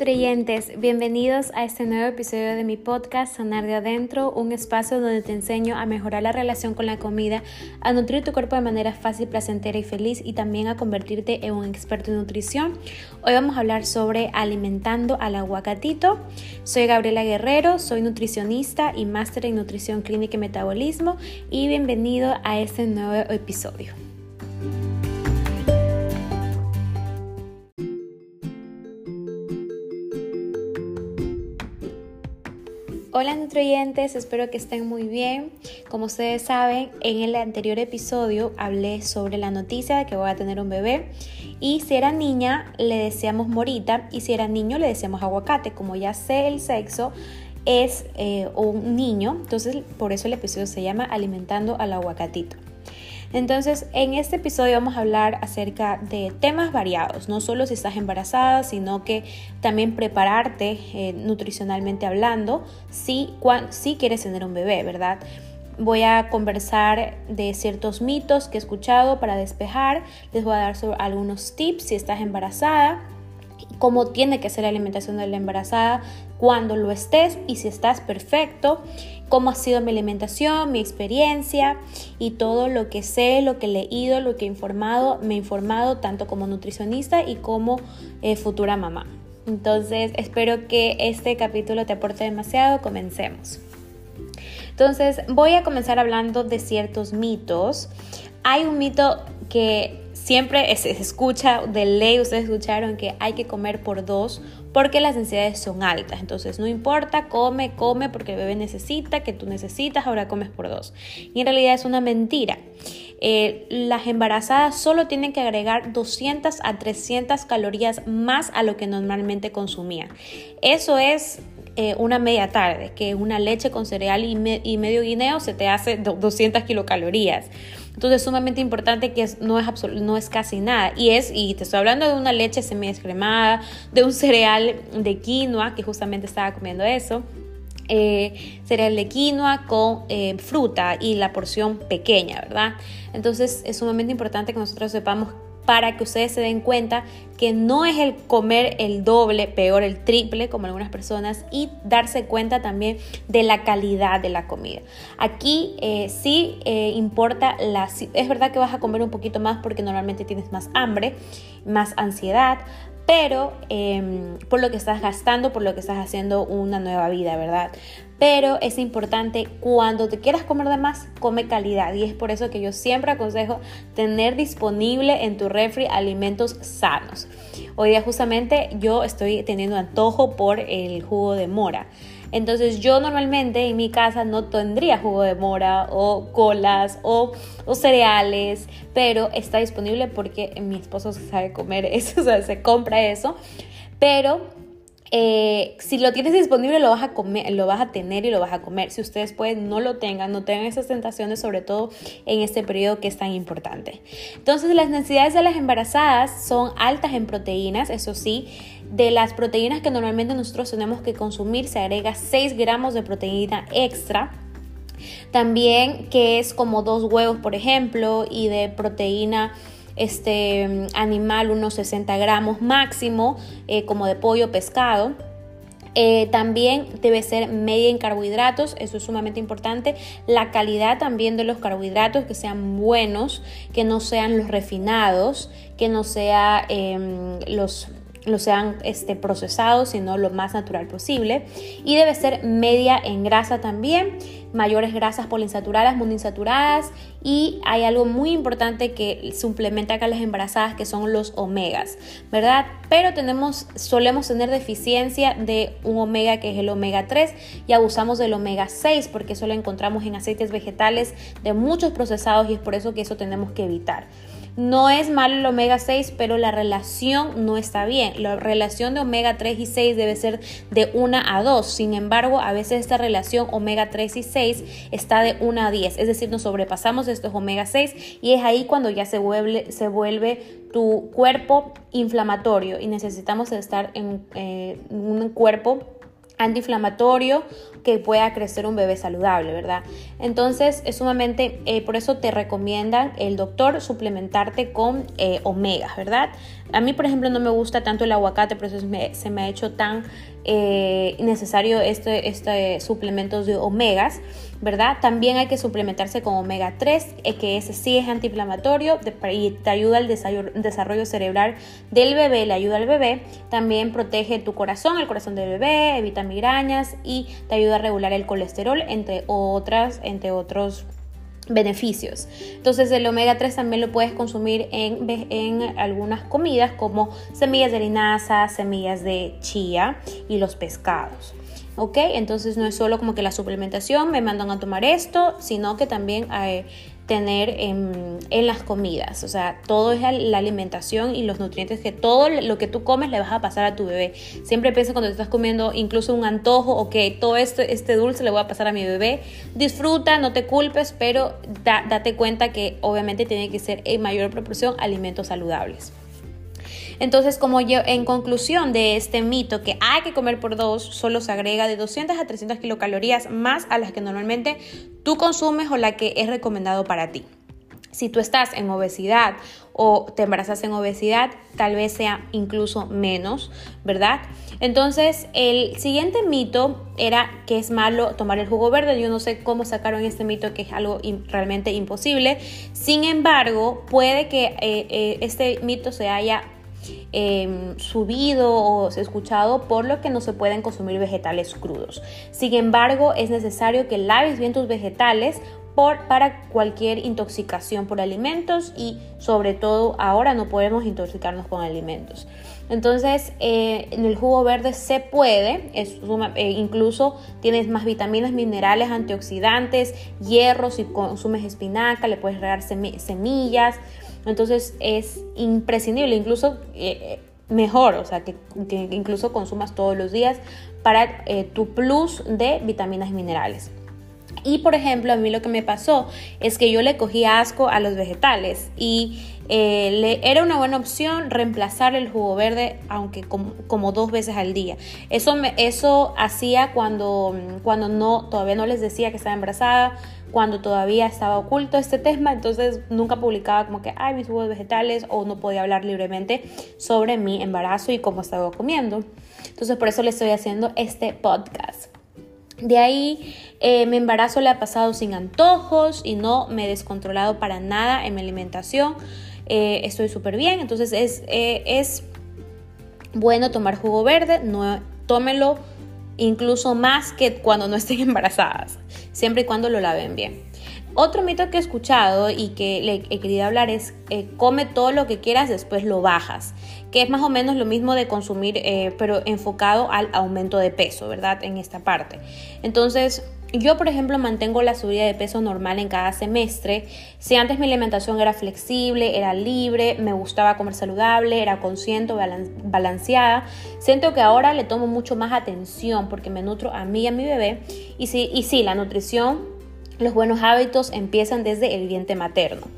nutriyentes, bienvenidos a este nuevo episodio de mi podcast Sanar de Adentro, un espacio donde te enseño a mejorar la relación con la comida, a nutrir tu cuerpo de manera fácil, placentera y feliz y también a convertirte en un experto en nutrición. Hoy vamos a hablar sobre alimentando al aguacatito. Soy Gabriela Guerrero, soy nutricionista y máster en nutrición clínica y metabolismo y bienvenido a este nuevo episodio. Hola nutrientes, espero que estén muy bien. Como ustedes saben, en el anterior episodio hablé sobre la noticia de que voy a tener un bebé y si era niña le deseamos morita y si era niño le deseamos aguacate. Como ya sé el sexo, es eh, un niño, entonces por eso el episodio se llama Alimentando al aguacatito. Entonces, en este episodio vamos a hablar acerca de temas variados, no solo si estás embarazada, sino que también prepararte eh, nutricionalmente hablando si, quieres tener un bebé, ¿verdad? Voy a conversar de ciertos mitos que he escuchado para despejar. Les voy a dar algunos tips si estás embarazada, cómo tiene que ser la alimentación de la embarazada cuando lo estés y si estás perfecto cómo ha sido mi alimentación, mi experiencia y todo lo que sé, lo que he leído, lo que he informado, me he informado tanto como nutricionista y como eh, futura mamá. Entonces espero que este capítulo te aporte demasiado. Comencemos. Entonces voy a comenzar hablando de ciertos mitos. Hay un mito que siempre se escucha de ley, ustedes escucharon que hay que comer por dos porque las densidades son altas. Entonces no importa, come, come porque el bebé necesita, que tú necesitas, ahora comes por dos. Y en realidad es una mentira. Eh, las embarazadas solo tienen que agregar 200 a 300 calorías más a lo que normalmente consumían. Eso es eh, una media tarde, que una leche con cereal y, medio guineo se te hace 200 kilocalorías. Entonces es sumamente importante que no, es no es casi nada. Y es, y te estoy hablando de una leche semi descremada, de un cereal de quinoa, que justamente estaba comiendo eso. Eh, cereal de quinoa con eh, fruta y la porción pequeña, ¿verdad? Entonces es sumamente importante que nosotros sepamos para que ustedes se den cuenta que no es el comer el doble, peor el triple, como algunas personas, y darse cuenta también de la calidad de la comida. Aquí eh, sí eh, importa, la, es verdad que vas a comer un poquito más porque normalmente tienes más hambre, más ansiedad, pero em, por lo que estás gastando, por lo que estás haciendo una nueva vida, ¿verdad? Pero es importante cuando te quieras comer de más, come calidad. Y es por eso que yo siempre aconsejo tener disponible en tu refri alimentos sanos. Hoy día justamente yo estoy teniendo antojo por el jugo de mora. Entonces yo normalmente en mi casa no tendría jugo de mora o colas o, cereales, pero está disponible porque mi esposo sabe comer eso, o sea, se compra eso. Pero eh, si lo tienes disponible lo vas a comer, lo vas a tener y lo vas a comer. Si ustedes pueden, no lo tengan, no tengan esas tentaciones, sobre todo en este periodo que es tan importante. Entonces, las necesidades de las embarazadas son altas en proteínas, eso sí. De las proteínas que normalmente nosotros tenemos que consumir, se agrega 6 gramos de proteína extra. También que es como dos huevos, por ejemplo, y de proteína este animal unos 60 gramos máximo, eh, como de pollo, pescado. Eh, también debe ser media en carbohidratos, eso es sumamente importante. La calidad también de los carbohidratos, que sean buenos, que no sean los refinados, que no sea em, los lo sean este, procesados, sino lo más natural posible. Y debe ser media en grasa también, mayores grasas poliinsaturadas, monoinsaturadas. Y hay algo muy importante que suplementa acá las embarazadas, que son los omegas, ¿verdad? Pero tenemos, solemos tener deficiencia de un omega que es el omega 3 y abusamos del omega 6 porque eso lo encontramos en aceites vegetales de muchos procesados y es por eso que eso tenemos que evitar. No es malo el omega 6, pero la relación no está bien. La relación de omega 3 y 6 debe ser de 1 a 2. Sin embargo, a veces esta relación omega 3 y 6 está de 1 a 10. Es decir, nos sobrepasamos estos omega 6 y es ahí cuando ya se vuelve, tu cuerpo inflamatorio y necesitamos estar en eh, un cuerpo antiinflamatorio que pueda crecer un bebé saludable, ¿verdad? Entonces es sumamente, eh, por eso te recomiendan el doctor suplementarte con eh, omegas, ¿verdad? A mí, por ejemplo, no me gusta tanto el aguacate, por eso se me ha hecho tan eh, necesario este, este suplementos de omegas, ¿verdad? También hay que suplementarse con omega 3, eh, que ese sí es antiinflamatorio y te ayuda al desarrollo cerebral del bebé, le ayuda al bebé. También protege tu corazón, el corazón del bebé, evita migrañas y te ayuda a regular el colesterol, entre otras, entre otros beneficios. Entonces el omega 3 también lo puedes consumir en, en, algunas comidas como semillas de linaza, semillas de chía y los pescados. ¿Ok? Entonces no es solo como que la suplementación, me mandan a tomar esto, sino que también eh, tener en, las comidas. O sea, todo es la alimentación y los nutrientes que todo lo que tú comes le vas a pasar a tu bebé. Siempre piensa cuando te estás comiendo incluso un antojo, ok, todo esto, este dulce le voy a pasar a mi bebé. Disfruta, no te culpes, pero date cuenta que obviamente tiene que ser en mayor proporción alimentos saludables. Entonces, como yo, en conclusión de este mito que hay que comer por dos, solo se agrega de 200 a 300 kilocalorías más a las que normalmente tú consumes o la que es recomendado para ti. Si tú estás en obesidad o te embarazas en obesidad, tal vez sea incluso menos, ¿verdad? Entonces, el siguiente mito era que es malo tomar el jugo verde. Yo no sé cómo sacaron este mito, que es algo realmente imposible. Sin embargo, puede que eh, eh, este mito se haya Em, subido o escuchado por lo que no se pueden consumir vegetales crudos. Sin embargo, es necesario que laves bien tus vegetales para cualquier intoxicación por alimentos y sobre todo ahora no podemos intoxicarnos con alimentos. Entonces, eh, en el jugo verde se puede, eh, incluso tienes más vitaminas, minerales, antioxidantes, hierro, si consumes espinaca, le puedes regar semillas, entonces es imprescindible, incluso eh, mejor, o sea, que, incluso consumas todos los días para tu plus de vitaminas y minerales. Y por ejemplo, a mí lo que me pasó es que yo le cogí asco a los vegetales y eh, le, era una buena opción reemplazar el jugo verde, aunque como, dos veces al día. Eso, me, eso hacía cuando, cuando no, todavía no les decía que estaba embarazada, cuando todavía estaba oculto este tema, entonces nunca publicaba como que, ay, mis jugos vegetales o no podía hablar libremente sobre mi embarazo y cómo estaba comiendo. Entonces por eso le estoy haciendo este podcast. De ahí eh, mi embarazo le ha pasado sin antojos y no me he descontrolado para nada en mi alimentación. Eh, estoy súper bien, entonces es, eh, es bueno tomar jugo verde, no tómelo incluso más que cuando no estén embarazadas, siempre y cuando lo laven bien. Otro mito que he escuchado y que le he querido hablar es eh, come todo lo que quieras, después lo bajas, que es más o menos lo mismo de consumir, pero enfocado al aumento de peso, ¿verdad? En esta parte. Entonces, yo, por ejemplo, mantengo la subida de peso normal en cada semestre. Si antes mi alimentación era flexible, era libre, me gustaba comer saludable, era consciente, balanceada, siento que ahora le tomo mucho más atención porque me nutro a mí y a mi bebé. Y sí, y sí la nutrición, los buenos hábitos empiezan desde el vientre materno.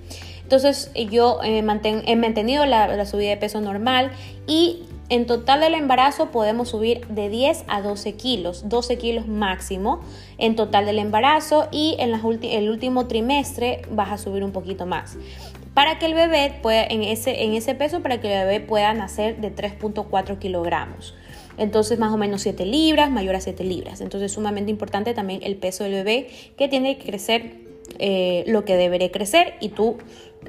Entonces yo eh, he mantenido la, la subida de peso normal y en total del embarazo podemos subir de 10 a 12 kilos, 12 kilos máximo en total del embarazo y en el último trimestre vas a subir un poquito más. Para que el bebé pueda, en ese, en ese peso, para que el bebé pueda nacer de 3.4 kilogramos. Entonces más o menos 7 libras, mayor a 7 libras. Entonces sumamente importante también el peso del bebé que tiene que crecer eh, lo que debería crecer y tú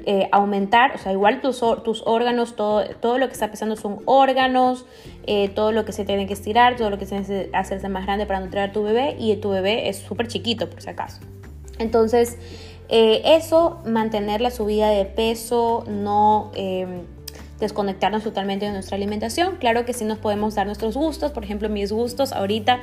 eh, aumentar, o sea, igual tus, tus órganos, todo, todo lo que está pesando son órganos, eh, todo lo que se tiene que estirar, todo lo que se tiene que hacerse más grande para nutrir a tu bebé y tu bebé es súper chiquito por si acaso. Entonces, eso, mantener la subida de peso, no desconectarnos totalmente de nuestra alimentación. Claro que sí nos podemos dar nuestros gustos, por ejemplo mis gustos ahorita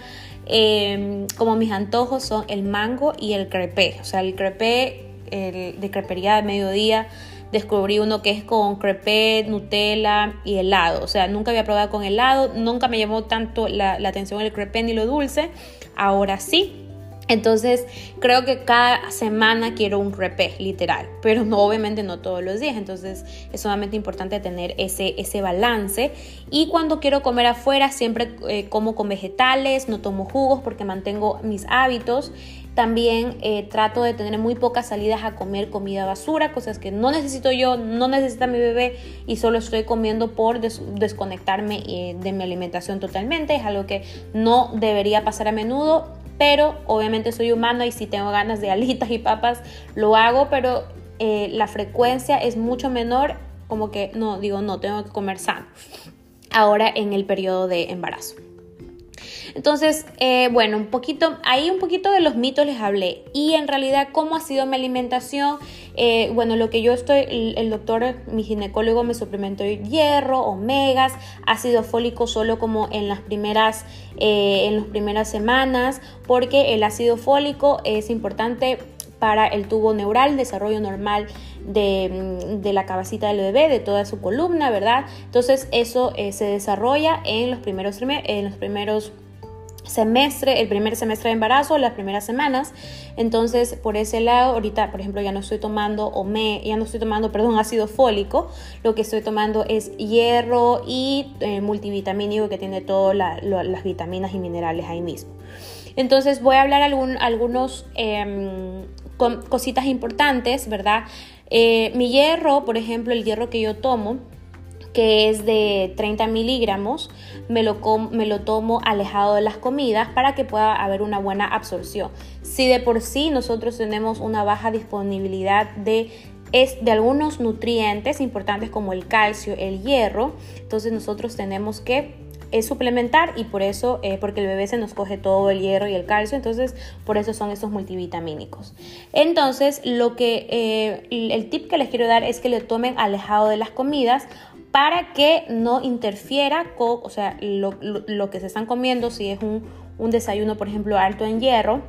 em, como mis antojos son el mango y el crepé, o sea el crepé el de crepería de mediodía descubrí uno que es con crepé, Nutella y helado. O sea, nunca había probado con helado, nunca me llamó tanto la, atención el crepé ni lo dulce. Ahora sí, Entonces, creo que cada semana quiero un repé, literal, pero no, obviamente no todos los días. Entonces, es sumamente importante tener ese, ese balance. Y cuando quiero comer afuera, siempre eh, como con vegetales, no tomo jugos porque mantengo mis hábitos. También eh, trato de tener muy pocas salidas a comer comida basura, cosas que no necesito yo, no necesita mi bebé y solo estoy comiendo por desconectarme eh, de mi alimentación totalmente. Es algo que no debería pasar a menudo pero obviamente soy humano y si tengo ganas de alitas y papas, lo hago, pero eh, la frecuencia es mucho menor, como que no, digo, no, tengo que comer sano. Ahora en el periodo de embarazo. Entonces, eh, bueno, un poquito, ahí un poquito de los mitos les hablé. Y en realidad, ¿cómo ha sido mi alimentación? Eh, bueno, lo que yo estoy, el, doctor, mi ginecólogo me suplementó hierro, omegas, ácido fólico solo como en las primeras, eh, en las primeras semanas, porque el ácido fólico es importante para el tubo neural, desarrollo normal de, de, la cabecita del bebé, de toda su columna, ¿verdad? Entonces eso se desarrolla en los primeros, en los primeros semestre, el primer semestre de embarazo, las primeras semanas. Entonces, por ese lado, ahorita, por ejemplo, ya no estoy tomando o me, ya no estoy tomando, perdón, ácido fólico. Lo que estoy tomando es hierro y eh, multivitamínico que tiene todas las vitaminas y minerales ahí mismo. Entonces, voy a hablar algún, algunos em, cositas importantes, ¿verdad? Eh, mi hierro, por ejemplo, el hierro que yo tomo, que es de 30 miligramos, me lo, me lo tomo alejado de las comidas para que pueda haber una buena absorción. Si de por sí nosotros tenemos una baja disponibilidad de es de algunos nutrientes importantes como el calcio, el hierro, entonces nosotros tenemos que es suplementar y por eso, eh, porque el bebé se nos coge todo el hierro y el calcio, entonces por eso son estos multivitamínicos. Entonces, lo que eh, el tip que les quiero dar es que le tomen alejado de las comidas para que no interfiera con, o sea, lo, que se están comiendo, si es un, desayuno, por ejemplo, alto en hierro,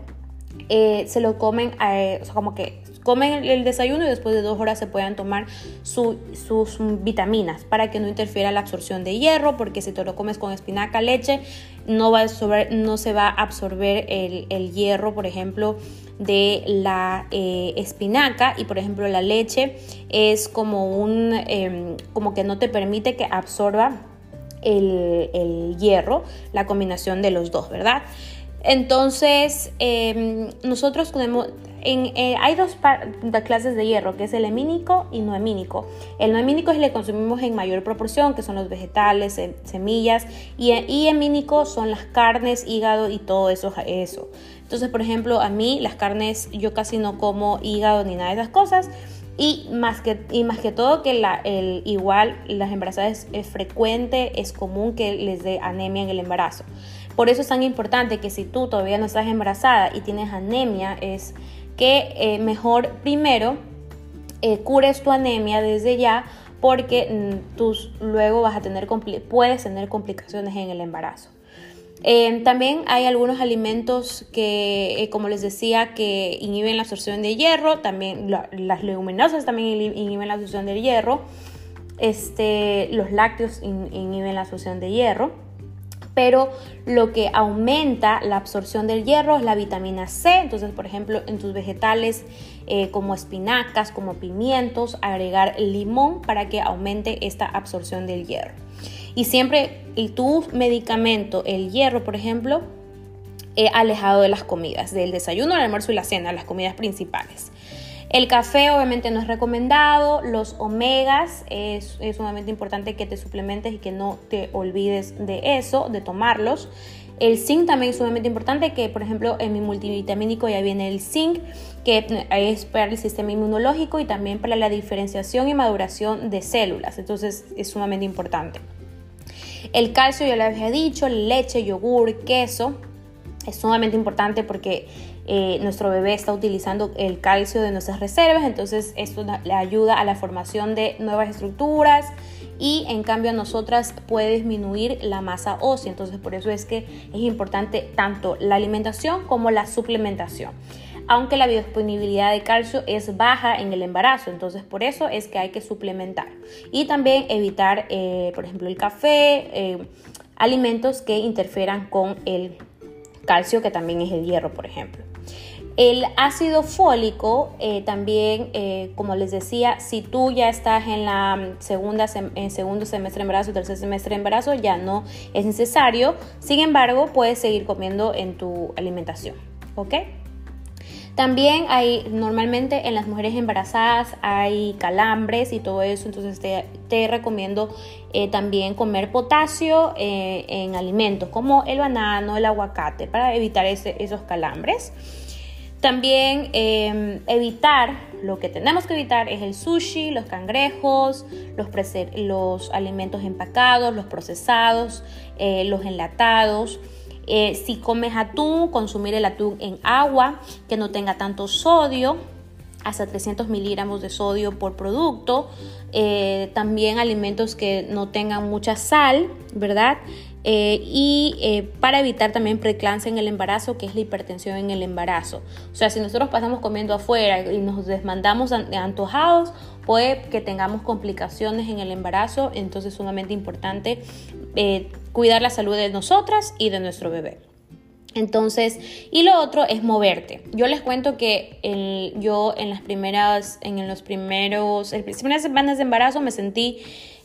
eh, se lo comen, o sea, como que comen el desayuno y después de dos horas se puedan tomar sus vitaminas para que no interfiera la absorción de hierro, porque si te lo comes con espinaca, leche, no, va a no se va a absorber el, hierro, por ejemplo, de la eh, espinaca y por ejemplo la leche es como un em, como que no te permite que absorba el, hierro la combinación de los dos verdad entonces, em, nosotros tenemos, eh, hay dos clases de hierro, que es el hemínico y no hemínico. El no hemínico es el que consumimos en mayor proporción, que son los vegetales, semillas, y, y hemínico son las carnes, hígado y todo eso, eso. Entonces, por ejemplo, a mí las carnes, yo casi no como hígado ni nada de esas cosas. Y más que, y más que todo que la, el, igual las embarazadas es frecuente, es común que les dé anemia en el embarazo. Por eso es tan importante que si tú todavía no estás embarazada y tienes anemia, es que eh, mejor primero eh, cures tu anemia desde ya porque mm, tú luego vas a tener puedes tener complicaciones en el embarazo. Em, también hay algunos alimentos que, eh, como les decía, que inhiben la absorción de hierro. También las leguminosas también inhiben la absorción del hierro. Este, los lácteos inhiben la absorción de hierro pero lo que aumenta la absorción del hierro es la vitamina C. Entonces, por ejemplo, en tus vegetales eh, como espinacas, como pimientos, agregar limón para que aumente esta absorción del hierro. Y siempre tu medicamento, el hierro, por ejemplo, he alejado de las comidas, del desayuno, el almuerzo y la cena, las comidas principales. El café obviamente no es recomendado, los omegas es, sumamente importante que te suplementes y que no te olvides de eso, de tomarlos. El zinc también es sumamente importante, que por ejemplo en mi multivitamínico ya viene el zinc, que es para el sistema inmunológico y también para la diferenciación y maduración de células, entonces es sumamente importante. El calcio ya lo había dicho, leche, yogur, queso, es sumamente importante porque eh, nuestro bebé está utilizando el calcio de nuestras reservas, entonces esto le ayuda a la formación de nuevas estructuras y en cambio a nosotras puede disminuir la masa ósea, entonces por eso es que es importante tanto la alimentación como la suplementación aunque la biodisponibilidad de calcio es baja en el embarazo, entonces por eso es que hay que suplementar. Y también evitar, eh, por ejemplo, el café, eh, alimentos que interfieran con el calcio, que también es el hierro, por ejemplo. El ácido fólico eh, también, como les decía, si tú ya estás en la segunda en segundo semestre de embarazo, tercer semestre de embarazo, ya no es necesario. Sin embargo, puedes seguir comiendo en tu alimentación, ¿ok? También hay, normalmente en las mujeres embarazadas hay calambres y todo eso, entonces te, recomiendo eh, también comer potasio en alimentos como el banano, el aguacate, para evitar esos calambres. También em, evitar, lo que tenemos que evitar es el sushi, los cangrejos, los, los alimentos empacados, los procesados, eh, los enlatados. Eh, si comes atún, consumir el atún en agua que no tenga tanto sodio, hasta 300 miligramos de sodio por producto. Eh, también alimentos que no tengan mucha sal, ¿verdad? Eh, y para evitar también preeclampsia en el embarazo, que es la hipertensión en el embarazo. O sea, si nosotros pasamos comiendo afuera y nos desmandamos antojados, puede que tengamos complicaciones en el embarazo, entonces es sumamente importante eh, cuidar la salud de nosotras y de nuestro bebé. Entonces, y lo otro es moverte. Yo les cuento que yo en las primeras, en los primeros, en las primeras semanas de embarazo me sentí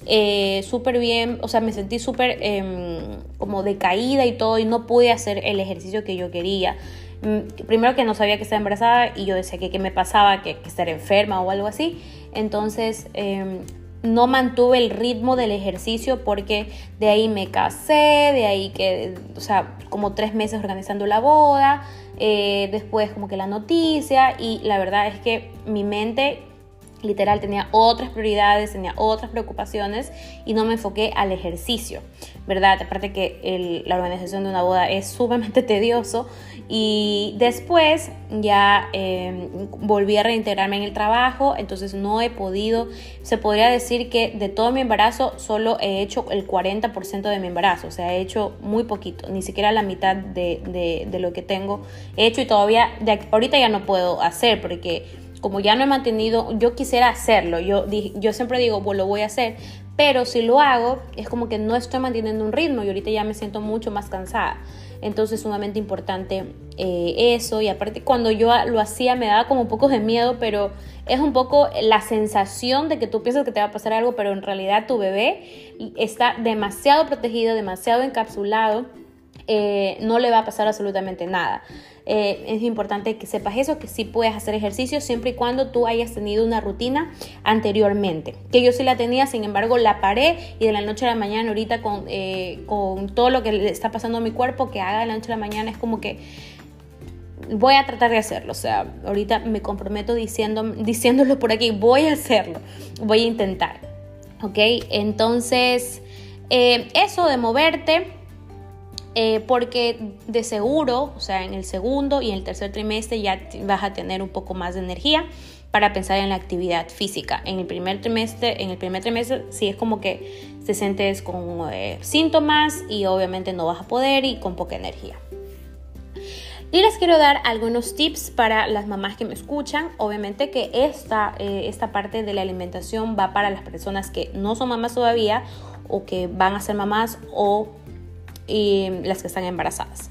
eh, súper bien, o sea, me sentí súper em, como decaída y todo y no pude hacer el ejercicio que yo quería. Mm, primero que no sabía que estaba embarazada y yo decía que qué me pasaba, que, que, estar enferma o algo así. Entonces em, no mantuve el ritmo del ejercicio porque de ahí me casé, de ahí que, o sea, como tres meses organizando la boda, eh, después como que la noticia y la verdad es que mi mente literal tenía otras prioridades, tenía otras preocupaciones y no me enfoqué al ejercicio, ¿verdad? Aparte que la organización de una boda es sumamente tedioso y después ya em, volví a reintegrarme en el trabajo, entonces no he podido, se podría decir que de todo mi embarazo solo he hecho el 40% de mi embarazo, o sea, he hecho muy poquito, ni siquiera la mitad de, de lo que tengo hecho y todavía, ahorita ya no puedo hacer porque como ya no he mantenido, yo quisiera hacerlo, yo, yo siempre digo, pues lo voy a hacer, pero si lo hago es como que no estoy manteniendo un ritmo y ahorita ya me siento mucho más cansada. Entonces es sumamente importante eh, eso. Y aparte cuando yo lo hacía me daba como un poco de miedo, pero es un poco la sensación de que tú piensas que te va a pasar algo, pero en realidad tu bebé está demasiado protegido, demasiado encapsulado, eh, no le va a pasar absolutamente nada. Eh, es importante que sepas eso, que sí puedes hacer ejercicio siempre y cuando tú hayas tenido una rutina anteriormente. Que yo sí la tenía, sin embargo la paré y de la noche a la mañana ahorita con, eh, con todo lo que le está pasando a mi cuerpo, que haga de la noche a la mañana es como que voy a tratar de hacerlo. O sea, ahorita me comprometo diciendo, diciéndolo por aquí, voy a hacerlo, voy a intentar. ¿Ok? Entonces, eso de moverte eh, porque de seguro, o sea, en el segundo y en el tercer trimestre ya vas a tener un poco más de energía para pensar en la actividad física. En el primer trimestre, en el primer trimestre sí es como que te sientes con eh, síntomas y obviamente no vas a poder y con poca energía. Y les quiero dar algunos tips para las mamás que me escuchan. Obviamente que esta, eh, esta parte de la alimentación va para las personas que no son mamás todavía o que van a ser mamás o y las que están embarazadas,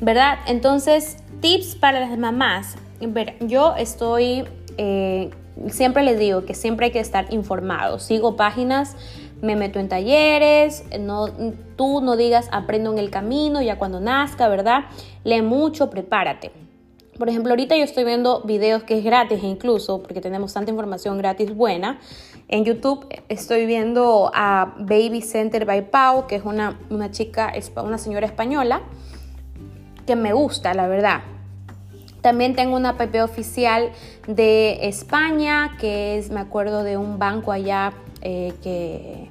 ¿verdad? Entonces, tips para las mamás. Ver, yo estoy, eh, siempre les digo que siempre hay que estar informado. Sigo páginas, me meto en talleres, no, tú no digas aprendo en el camino, ya cuando nazca, ¿verdad? Lee mucho, prepárate. Por ejemplo, ahorita yo estoy viendo videos que es gratis e incluso, porque tenemos tanta información gratis buena. En YouTube estoy viendo a Baby Center by Pau, que es una, una chica, una señora española, que me gusta, la verdad. También tengo una PP oficial de España, que es, me acuerdo de un banco allá eh, que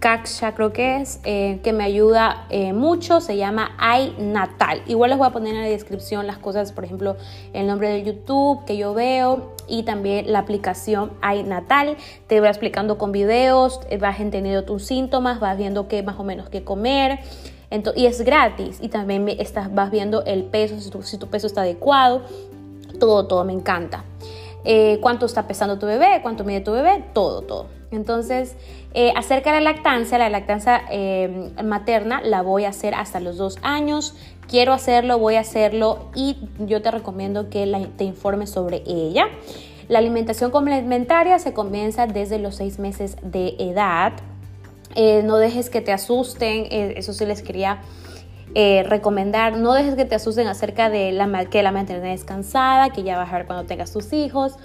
Caxa creo que es, eh, que me ayuda eh, mucho, se llama iNatal. Igual les voy a poner en la descripción las cosas, por ejemplo, el nombre de YouTube que yo veo y también la aplicación iNatal. Te va explicando con videos, eh, vas entendiendo tus síntomas, vas viendo qué más o menos qué comer. y es gratis y también estás, vas viendo el peso, si tu, si tu peso está adecuado, todo, todo me encanta. cuánto está pesando tu bebé, cuánto mide tu bebé, todo, todo. Entonces, eh, acerca de la lactancia, la lactancia eh, materna la voy a hacer hasta los dos años. Quiero hacerlo, voy a hacerlo y yo te recomiendo que te informes sobre ella. La alimentación complementaria se comienza desde los seis meses de edad. Eh, no dejes que te asusten, eso sí les quería recomendar. No dejes que te asusten acerca de la, que la maternidad es cansada, que ya vas a ver cuando tengas tus hijos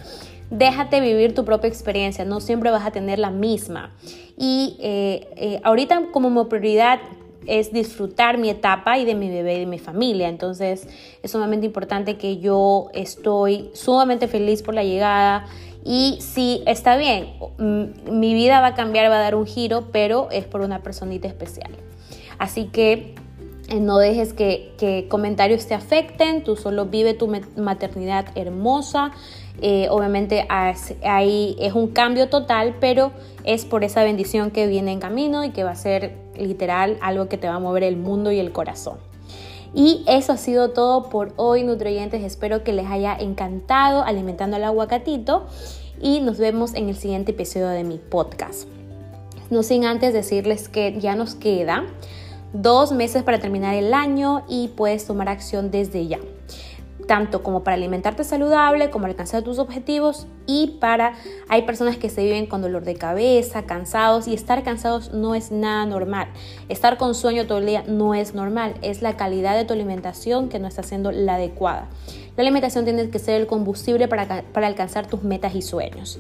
déjate vivir tu propia experiencia, no siempre vas a tener la misma. Y eh, eh, ahorita como prioridad es disfrutar mi etapa y de mi bebé y de mi familia. Entonces es sumamente importante que yo estoy sumamente feliz por la llegada. Y sí, está bien, mi vida va a cambiar, va a dar un giro, pero es por una personita especial. Así que eh, no dejes que, que comentarios te afecten, tú solo vive tu maternidad hermosa, eh, obviamente ahí es un cambio total, pero es por esa bendición que viene en camino y que va a ser literal algo que te va a mover el mundo y el corazón. Y eso ha sido todo por hoy, nutrientes. Espero que les haya encantado alimentando al aguacatito y nos vemos en el siguiente episodio de mi podcast. No sin antes decirles que ya nos queda dos meses para terminar el año y puedes tomar acción desde ya tanto como para alimentarte saludable, como alcanzar tus objetivos y para hay personas que se viven con dolor de cabeza, cansados y estar cansados no es nada normal. Estar con sueño todo el día no es normal, es la calidad de tu alimentación que no está siendo la adecuada. La alimentación tiene que ser el combustible para, para alcanzar tus metas y sueños.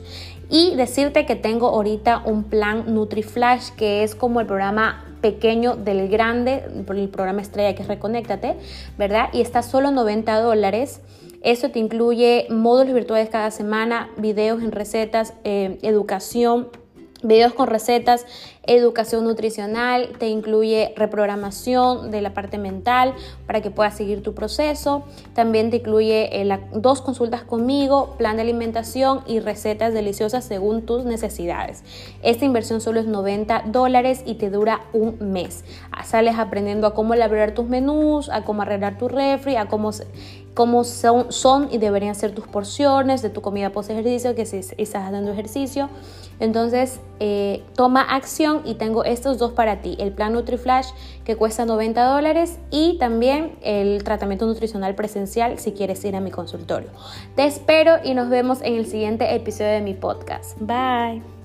Y decirte que tengo ahorita un plan NutriFlash que es como el programa pequeño del grande, el programa estrella que es Reconéctate, ¿verdad? Y está solo 90 dólares. Eso te incluye módulos virtuales cada semana, videos en recetas, eh, educación videos con recetas, educación nutricional, te incluye reprogramación de la parte mental para que puedas seguir tu proceso. También te incluye eh, dos consultas conmigo, plan de alimentación y recetas deliciosas según tus necesidades. Esta inversión solo es 90 dólares y te dura un mes. Sales aprendiendo a cómo elaborar tus menús, a cómo arreglar tu refri, a cómo cómo son, son, y deberían ser tus porciones de tu comida post ejercicio, que si estás dando ejercicio, entonces, eh, toma acción y tengo estos dos para ti. El plan NutriFlash que cuesta 90 dólares y también el tratamiento nutricional presencial si quieres ir a mi consultorio. Te espero y nos vemos en el siguiente episodio de mi podcast. Bye.